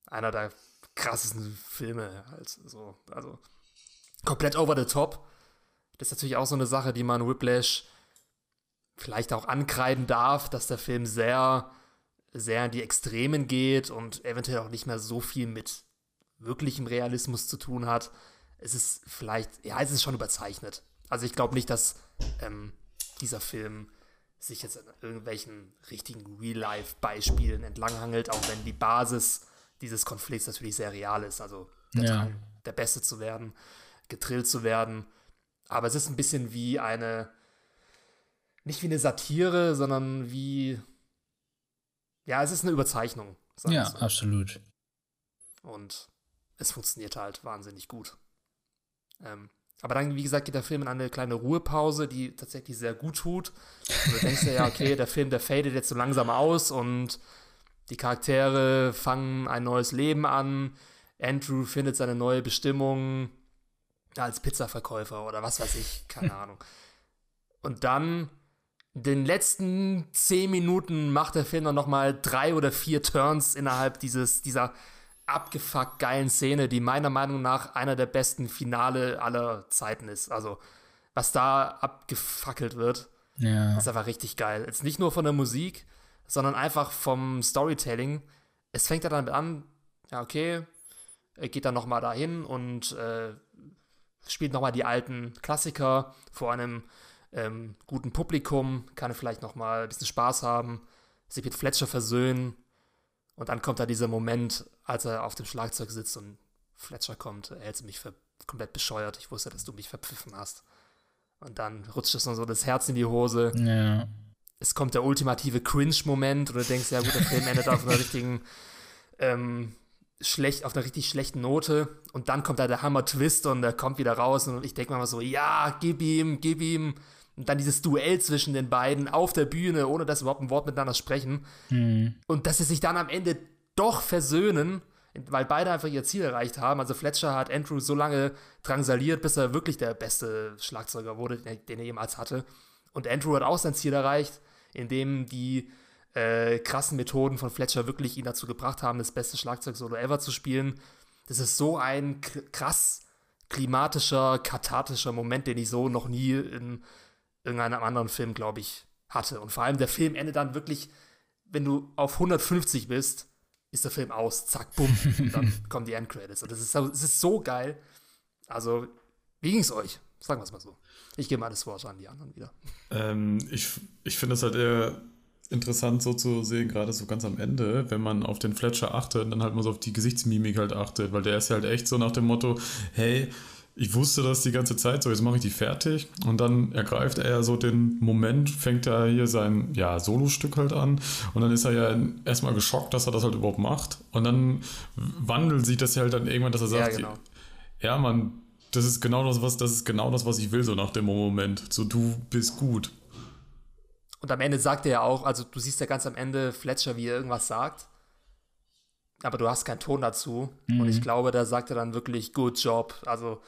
einer der krassesten Filme halt so, also komplett over the top. Das ist natürlich auch so eine Sache, die man Whiplash vielleicht auch ankreiden darf, dass der Film sehr, sehr in die Extremen geht und eventuell auch nicht mehr so viel mit wirklichem Realismus zu tun hat es ist vielleicht, ja, es ist schon überzeichnet. Also ich glaube nicht, dass ähm, dieser Film sich jetzt an irgendwelchen richtigen Real-Life-Beispielen entlanghangelt, auch wenn die Basis dieses Konflikts natürlich sehr real ist. Also der ja. Drang, der Beste zu werden, getrillt zu werden. Aber es ist ein bisschen wie eine, nicht wie eine Satire, sondern wie, ja, es ist eine Überzeichnung. Ja, so. absolut. Und es funktioniert halt wahnsinnig gut. Ähm, aber dann, wie gesagt, geht der Film in eine kleine Ruhepause, die tatsächlich sehr gut tut. Und du denkst dir ja, okay, der Film, der fadet jetzt so langsam aus und die Charaktere fangen ein neues Leben an. Andrew findet seine neue Bestimmung als Pizzaverkäufer oder was weiß ich, keine Ahnung. Und dann, in den letzten zehn Minuten macht der Film dann nochmal drei oder vier Turns innerhalb dieses, dieser abgefuckt geilen Szene, die meiner Meinung nach einer der besten Finale aller Zeiten ist. Also, was da abgefackelt wird, ja. ist einfach richtig geil. Jetzt nicht nur von der Musik, sondern einfach vom Storytelling. Es fängt ja damit an, ja, okay, er geht dann nochmal dahin und äh, spielt nochmal die alten Klassiker vor einem ähm, guten Publikum, kann vielleicht nochmal ein bisschen Spaß haben, sich mit Fletcher versöhnen und dann kommt da dieser Moment, als er auf dem Schlagzeug sitzt und Fletcher kommt, er hält mich für komplett bescheuert. Ich wusste, dass du mich verpfiffen hast. Und dann rutscht es so das Herz in die Hose. Ja. Es kommt der ultimative Cringe-Moment und du denkst, ja gut, der Film endet auf einer richtigen, ähm, schlecht, auf einer richtig schlechten Note. Und dann kommt da der Hammer-Twist und er kommt wieder raus und ich denke mir mal so, ja, gib ihm, gib ihm. Und dann dieses Duell zwischen den beiden auf der Bühne, ohne dass sie überhaupt ein Wort miteinander sprechen. Mhm. Und dass sie sich dann am Ende doch versöhnen, weil beide einfach ihr Ziel erreicht haben. Also Fletcher hat Andrew so lange drangsaliert, bis er wirklich der beste Schlagzeuger wurde, den er jemals hatte. Und Andrew hat auch sein Ziel erreicht, indem die äh, krassen Methoden von Fletcher wirklich ihn dazu gebracht haben, das beste Schlagzeug-Solo ever zu spielen. Das ist so ein krass klimatischer, kathartischer Moment, den ich so noch nie in irgendeinem anderen Film, glaube ich, hatte. Und vor allem der Film endet dann wirklich, wenn du auf 150 bist, ist der Film aus, zack, bumm, und dann kommen die Endcredits. Und das ist, das ist so geil. Also, wie ging es euch? Sagen wir es mal so. Ich gebe mal das Wort an die anderen wieder. Ähm, ich ich finde es halt eher interessant so zu sehen, gerade so ganz am Ende, wenn man auf den Fletcher achtet und dann halt mal so auf die Gesichtsmimik halt achtet, weil der ist ja halt echt so nach dem Motto, hey, ich wusste das die ganze Zeit, so jetzt mache ich die fertig und dann ergreift er ja so den Moment, fängt er hier sein ja, Solostück halt an und dann ist er ja erstmal geschockt, dass er das halt überhaupt macht und dann wandelt sich das ja halt dann irgendwann, dass er sagt, ja, genau. ja man, das ist genau das, was, das ist genau das, was ich will, so nach dem Moment. So, du bist gut. Und am Ende sagt er ja auch, also du siehst ja ganz am Ende Fletcher, wie er irgendwas sagt, aber du hast keinen Ton dazu. Mhm. Und ich glaube, da sagt er dann wirklich Good Job. Also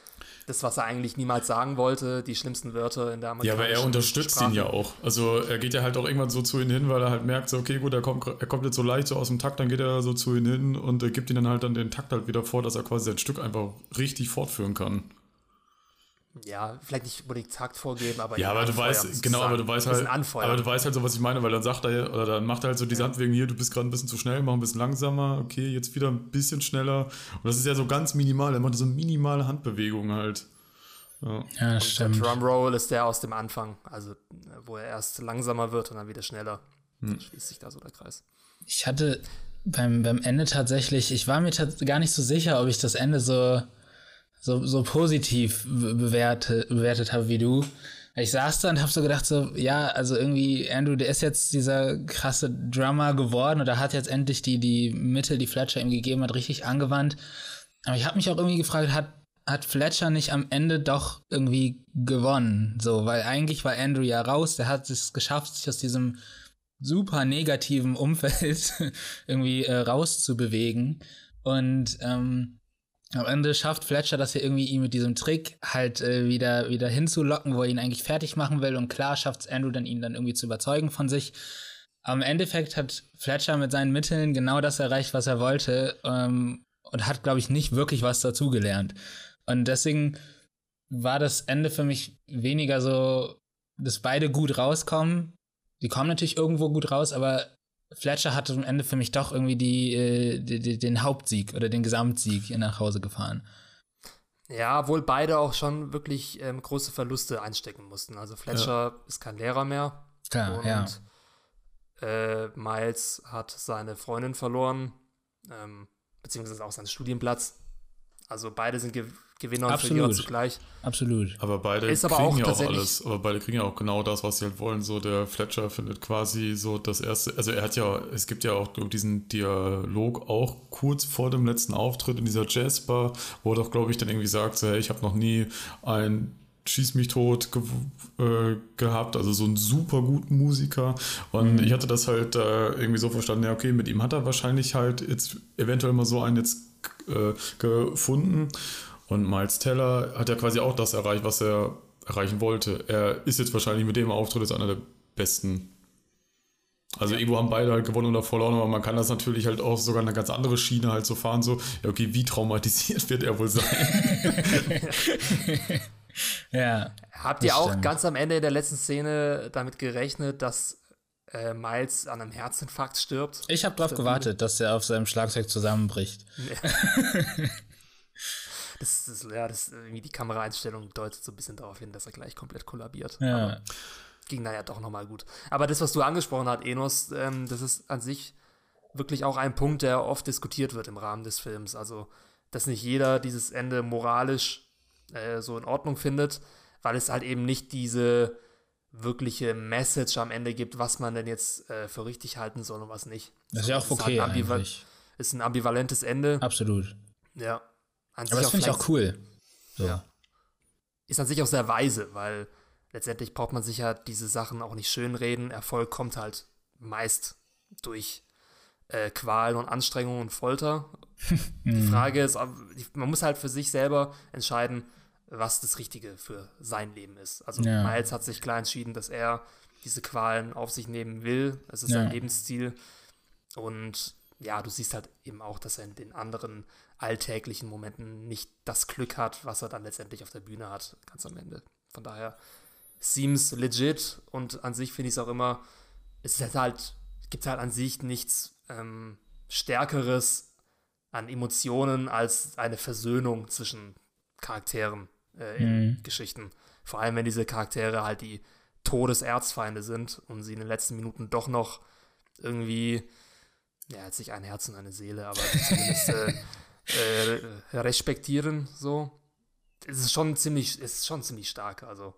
das, was er eigentlich niemals sagen wollte, die schlimmsten Wörter in der amerikanischen Ja, aber er unterstützt Sprache. ihn ja auch. Also er geht ja halt auch irgendwann so zu ihm hin, weil er halt merkt, so, okay, gut, er kommt, er kommt jetzt so leicht so aus dem Takt, dann geht er so zu ihm hin und er gibt ihm dann halt dann den Takt halt wieder vor, dass er quasi sein Stück einfach richtig fortführen kann ja, vielleicht nicht unbedingt Takt vorgeben, aber ja, aber du weißt, genau, aber du weißt halt, aber du weißt halt so, was ich meine, weil dann sagt er oder dann macht er halt so diese ja. Handbewegung hier, du bist gerade ein bisschen zu schnell, mach ein bisschen langsamer, okay, jetzt wieder ein bisschen schneller und das ist ja so ganz minimal, er macht so minimale Handbewegungen halt. Ja, ja das stimmt. Der Drumroll ist der aus dem Anfang, also wo er erst langsamer wird und dann wieder schneller. Hm. Dann schließt sich da so der Kreis. Ich hatte beim, beim Ende tatsächlich, ich war mir gar nicht so sicher, ob ich das Ende so so, so positiv bewerte, bewertet habe wie du. Ich saß da und habe so gedacht, so, ja, also irgendwie, Andrew, der ist jetzt dieser krasse Drummer geworden oder hat jetzt endlich die, die Mittel, die Fletcher ihm gegeben hat, richtig angewandt. Aber ich habe mich auch irgendwie gefragt, hat, hat Fletcher nicht am Ende doch irgendwie gewonnen? So, weil eigentlich war Andrew ja raus, der hat es geschafft, sich aus diesem super negativen Umfeld irgendwie äh, rauszubewegen. Und ähm, am Ende schafft Fletcher das hier irgendwie, ihn mit diesem Trick halt äh, wieder, wieder hinzulocken, wo er ihn eigentlich fertig machen will. Und klar schafft es Andrew dann, ihn dann irgendwie zu überzeugen von sich. Im Endeffekt hat Fletcher mit seinen Mitteln genau das erreicht, was er wollte. Ähm, und hat, glaube ich, nicht wirklich was dazugelernt. Und deswegen war das Ende für mich weniger so, dass beide gut rauskommen. Die kommen natürlich irgendwo gut raus, aber Fletcher hat am Ende für mich doch irgendwie die, äh, die, die, den Hauptsieg oder den Gesamtsieg hier nach Hause gefahren. Ja, obwohl beide auch schon wirklich ähm, große Verluste einstecken mussten. Also Fletcher ja. ist kein Lehrer mehr. Klar, und ja. Äh, Miles hat seine Freundin verloren, ähm, beziehungsweise auch seinen Studienplatz. Also beide sind Ge Gewinner und Absolut. Verlierer zugleich. Absolut. Aber beide ist kriegen aber auch ja auch alles. Aber beide kriegen ja auch genau das, was sie halt wollen. So der Fletcher findet quasi so das erste. Also er hat ja, es gibt ja auch diesen Dialog auch kurz vor dem letzten Auftritt in dieser Jazzbar, wo er doch, glaube ich, dann irgendwie sagt, so, hey, ich habe noch nie ein Schieß mich tot ge äh, gehabt, also so einen super guten Musiker. Und mhm. ich hatte das halt äh, irgendwie so verstanden, ja, okay, mit ihm hat er wahrscheinlich halt jetzt eventuell mal so einen jetzt äh, gefunden. Und Miles Teller hat ja quasi auch das erreicht, was er erreichen wollte. Er ist jetzt wahrscheinlich mit dem Auftritt jetzt einer der besten. Also ja. irgendwo haben beide halt gewonnen oder verloren, aber man kann das natürlich halt auch sogar eine ganz andere Schiene halt so fahren, so, ja, okay, wie traumatisiert wird er wohl sein? ja. Habt ihr auch stimmt. ganz am Ende der letzten Szene damit gerechnet, dass äh, Miles an einem Herzinfarkt stirbt? Ich habe darauf gewartet, dass er auf seinem Schlagzeug zusammenbricht. Ja. Das, das, ja, das, irgendwie die Kameraeinstellung deutet so ein bisschen darauf hin, dass er gleich komplett kollabiert. Ja. Aber ging da ja doch nochmal gut. Aber das, was du angesprochen hast, Enos, ähm, das ist an sich wirklich auch ein Punkt, der oft diskutiert wird im Rahmen des Films. Also, dass nicht jeder dieses Ende moralisch äh, so in Ordnung findet, weil es halt eben nicht diese wirkliche Message am Ende gibt, was man denn jetzt äh, für richtig halten soll und was nicht. Das ist ja auch okay. Ist, halt ist ein ambivalentes Ende. Absolut. Ja. An Aber das finde ich auch cool. So. Ja. Ist an sich auch sehr weise, weil letztendlich braucht man sich ja diese Sachen auch nicht schönreden. Erfolg kommt halt meist durch äh, Qualen und Anstrengungen und Folter. die mhm. Frage ist, man muss halt für sich selber entscheiden, was das Richtige für sein Leben ist. Also ja. Miles hat sich klar entschieden, dass er diese Qualen auf sich nehmen will. Es ist ja. sein Lebensziel. Und ja, du siehst halt eben auch, dass er in den anderen alltäglichen Momenten nicht das Glück hat, was er dann letztendlich auf der Bühne hat, ganz am Ende. Von daher seems legit und an sich finde ich es auch immer, es ist halt, gibt halt an sich nichts ähm, Stärkeres an Emotionen als eine Versöhnung zwischen Charakteren äh, in mhm. Geschichten. Vor allem, wenn diese Charaktere halt die Todeserzfeinde sind und sie in den letzten Minuten doch noch irgendwie, ja, jetzt nicht ein Herz und eine Seele, aber zumindest äh, äh, respektieren, so. Es ist schon ziemlich, es ist schon ziemlich stark, also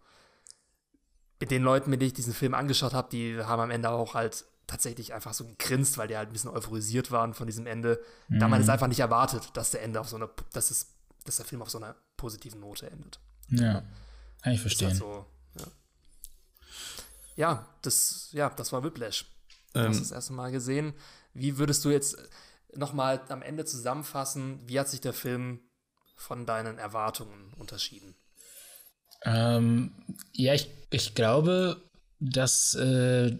mit den Leuten, mit denen ich diesen Film angeschaut habe, die haben am Ende auch halt tatsächlich einfach so gegrinst, weil die halt ein bisschen euphorisiert waren von diesem Ende. Mhm. Da man es einfach nicht erwartet, dass der Ende auf so einer, dass es, dass der Film auf so einer positiven Note endet. Ja, kann ich verstehen. Halt so, ja. ja. das, ja, das war Whiplash. Du ähm, hast das erste Mal gesehen. Wie würdest du jetzt nochmal am Ende zusammenfassen, wie hat sich der Film von deinen Erwartungen unterschieden? Ähm, ja, ich, ich glaube, dass äh,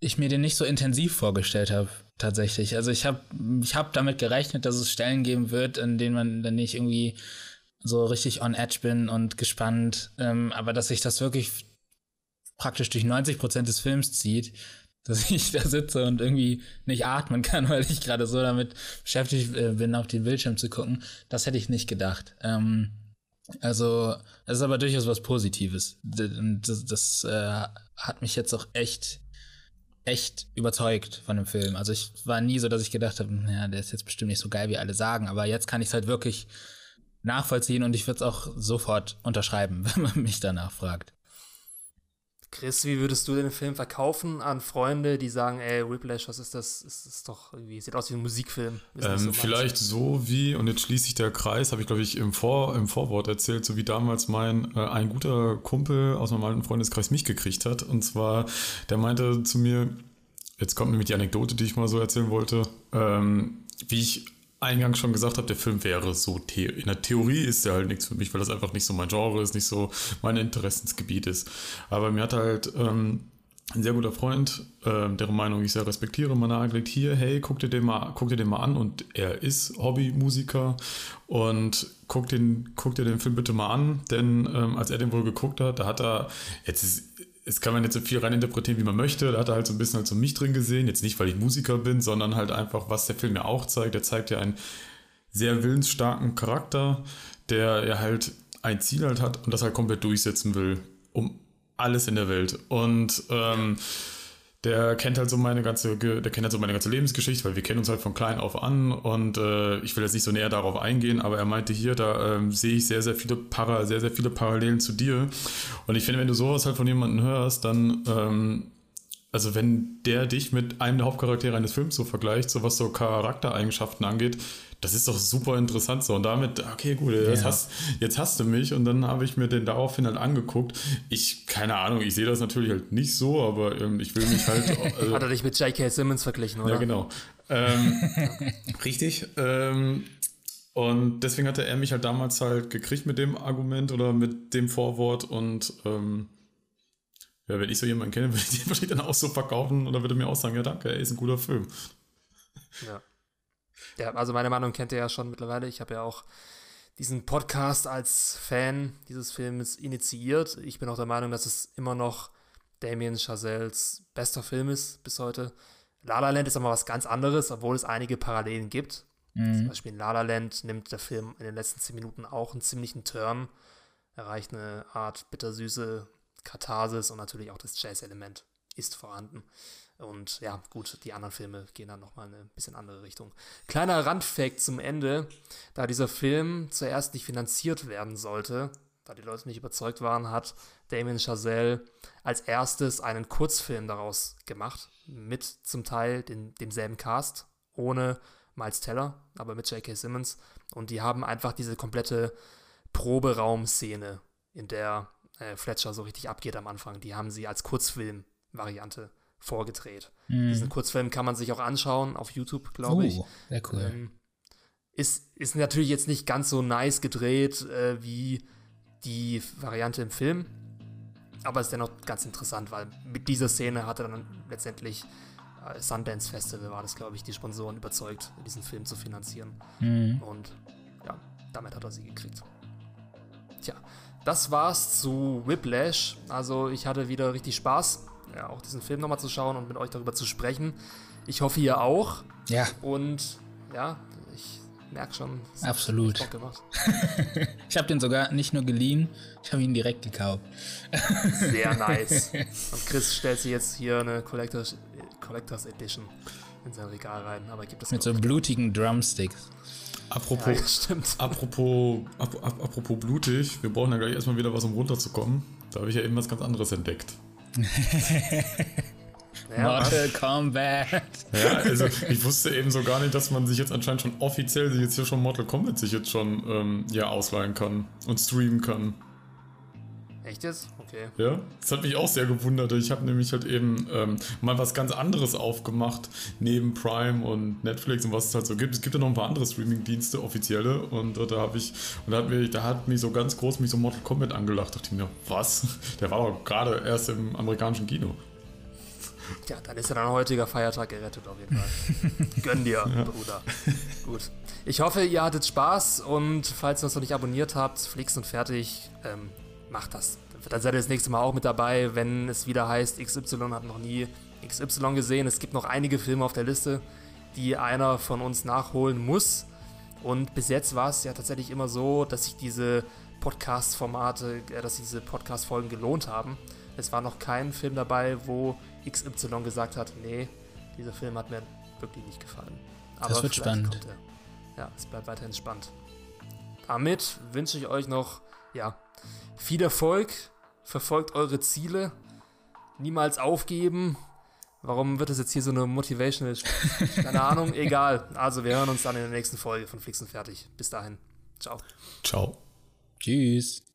ich mir den nicht so intensiv vorgestellt habe, tatsächlich. Also ich habe ich hab damit gerechnet, dass es Stellen geben wird, in denen man dann nicht irgendwie so richtig on edge bin und gespannt, ähm, aber dass sich das wirklich praktisch durch 90 Prozent des Films zieht, dass ich da sitze und irgendwie nicht atmen kann, weil ich gerade so damit beschäftigt äh, bin, auf den Bildschirm zu gucken, das hätte ich nicht gedacht. Ähm, also, das ist aber durchaus was Positives. Das, das äh, hat mich jetzt auch echt, echt überzeugt von dem Film. Also ich war nie so, dass ich gedacht habe, ja, der ist jetzt bestimmt nicht so geil, wie alle sagen, aber jetzt kann ich es halt wirklich nachvollziehen und ich würde es auch sofort unterschreiben, wenn man mich danach fragt. Chris, wie würdest du den Film verkaufen an Freunde, die sagen, ey, Whiplash, was ist das? Es ist doch irgendwie, sieht aus wie ein Musikfilm. Ähm, so vielleicht so wie, und jetzt schließt sich der Kreis, habe ich glaube ich im, Vor, im Vorwort erzählt, so wie damals mein, äh, ein guter Kumpel aus meinem alten Freundeskreis mich gekriegt hat. Und zwar, der meinte zu mir, jetzt kommt nämlich die Anekdote, die ich mal so erzählen wollte, ähm, wie ich eingangs schon gesagt habe, der Film wäre so, in der Theorie ist der halt nichts für mich, weil das einfach nicht so mein Genre ist, nicht so mein Interessensgebiet ist. Aber mir hat halt ähm, ein sehr guter Freund, äh, deren Meinung ich sehr respektiere, mal nahegelegt, hier, hey, guck dir den mal, guck dir den mal an. Und er ist Hobbymusiker. Und guck, den, guck dir den Film bitte mal an, denn ähm, als er den wohl geguckt hat, da hat er, jetzt ist, es kann man jetzt so viel reininterpretieren, wie man möchte. Da hat er halt so ein bisschen halt so mich drin gesehen. Jetzt nicht, weil ich Musiker bin, sondern halt einfach, was der Film ja auch zeigt. Er zeigt ja einen sehr willensstarken Charakter, der ja halt ein Ziel halt hat und das halt komplett durchsetzen will. Um alles in der Welt. Und ähm, der kennt halt so meine ganze, der kennt halt so meine ganze Lebensgeschichte, weil wir kennen uns halt von klein auf an und äh, ich will jetzt nicht so näher darauf eingehen, aber er meinte hier, da ähm, sehe ich sehr, sehr viele Para, sehr, sehr viele Parallelen zu dir. Und ich finde, wenn du sowas halt von jemandem hörst, dann ähm, also wenn der dich mit einem der Hauptcharaktere eines Films so vergleicht, so was so Charaktereigenschaften angeht, das ist doch super interessant so. Und damit, okay, gut, jetzt, ja. hast, jetzt hast du mich. Und dann habe ich mir den daraufhin halt angeguckt. Ich, keine Ahnung, ich sehe das natürlich halt nicht so, aber ähm, ich will mich halt. Also, Hat er dich mit J.K. Simmons verglichen, oder? Ja, genau. Ähm, richtig. Ähm, und deswegen hatte er mich halt damals halt gekriegt mit dem Argument oder mit dem Vorwort und ähm, ja, wenn ich so jemanden kenne, würde ich den wahrscheinlich dann auch so verkaufen oder würde mir auch sagen, ja danke, er ist ein guter Film. Ja. Ja, also meine Meinung kennt ihr ja schon mittlerweile. Ich habe ja auch diesen Podcast als Fan dieses Films initiiert. Ich bin auch der Meinung, dass es immer noch Damien Chazelles bester Film ist bis heute. La La Land ist aber was ganz anderes, obwohl es einige Parallelen gibt. Mhm. Zum Beispiel in La La Land nimmt der Film in den letzten zehn Minuten auch einen ziemlichen Turn, erreicht eine Art bittersüße Katharsis und natürlich auch das Jazz-Element ist vorhanden. Und ja, gut, die anderen Filme gehen dann nochmal in eine bisschen andere Richtung. Kleiner Randfact zum Ende, da dieser Film zuerst nicht finanziert werden sollte, da die Leute nicht überzeugt waren, hat Damien Chazelle als erstes einen Kurzfilm daraus gemacht, mit zum Teil den, demselben Cast, ohne Miles Teller, aber mit J.K. Simmons. Und die haben einfach diese komplette Proberaumszene, in der äh, Fletcher so richtig abgeht am Anfang, die haben sie als Kurzfilm-Variante vorgedreht. Mhm. Diesen Kurzfilm kann man sich auch anschauen auf YouTube, glaube ich. Oh, sehr cool. Ähm, ist, ist natürlich jetzt nicht ganz so nice gedreht äh, wie die Variante im Film, aber ist dennoch ganz interessant, weil mit dieser Szene hatte dann letztendlich äh, Sundance Festival war das, glaube ich, die Sponsoren überzeugt, diesen Film zu finanzieren. Mhm. Und ja, damit hat er sie gekriegt. Tja, das war's zu Whiplash. Also ich hatte wieder richtig Spaß ja, auch diesen Film nochmal zu schauen und mit euch darüber zu sprechen. Ich hoffe, ihr auch. Ja. Und ja, ich merk schon. Absolut. ich habe den sogar nicht nur geliehen, ich habe ihn direkt gekauft. Sehr nice. Und Chris stellt sich jetzt hier eine Collectors, Collectors Edition in sein Regal rein. Aber gibt es Mit so blutigen Drumsticks. Apropos, ja, stimmt. apropos, ap, ap, apropos blutig, wir brauchen ja gleich erstmal wieder was, um runterzukommen. Da habe ich ja eben was ganz anderes entdeckt. Ja, Mortal Kombat. Ja, also ich wusste eben so gar nicht, dass man sich jetzt anscheinend schon offiziell sich jetzt hier schon Mortal Kombat sich jetzt schon ähm, ja, ausleihen kann und streamen kann. Echt jetzt? Okay. Ja, das hat mich auch sehr gewundert. Ich habe nämlich halt eben ähm, mal was ganz anderes aufgemacht, neben Prime und Netflix und was es halt so gibt. Es gibt ja noch ein paar andere Streaming-Dienste, offizielle, und äh, da habe ich, und da hat, mich, da hat mich so ganz groß mich so Mortal Kombat angelacht. Da dachte ich mir, was? Der war doch gerade erst im amerikanischen Kino. Ja, dann ist ja dein heutiger Feiertag gerettet auf jeden Fall. Gönn dir, ja. Bruder. Gut. Ich hoffe, ihr hattet Spaß und falls ihr uns noch nicht abonniert habt, fliegst und fertig, ähm, macht das. Dann seid ihr das nächste Mal auch mit dabei, wenn es wieder heißt, XY hat noch nie XY gesehen. Es gibt noch einige Filme auf der Liste, die einer von uns nachholen muss. Und bis jetzt war es ja tatsächlich immer so, dass sich diese Podcast-Formate, äh, dass diese Podcast-Folgen gelohnt haben. Es war noch kein Film dabei, wo XY gesagt hat, nee, dieser Film hat mir wirklich nicht gefallen. Aber das wird spannend. Ja, es bleibt weiterhin spannend. Damit wünsche ich euch noch, ja, viel Erfolg, verfolgt eure Ziele, niemals aufgeben. Warum wird das jetzt hier so eine Motivational? Keine Ahnung, egal. Also, wir hören uns dann in der nächsten Folge von Flix und Fertig. Bis dahin. Ciao. Ciao. Tschüss.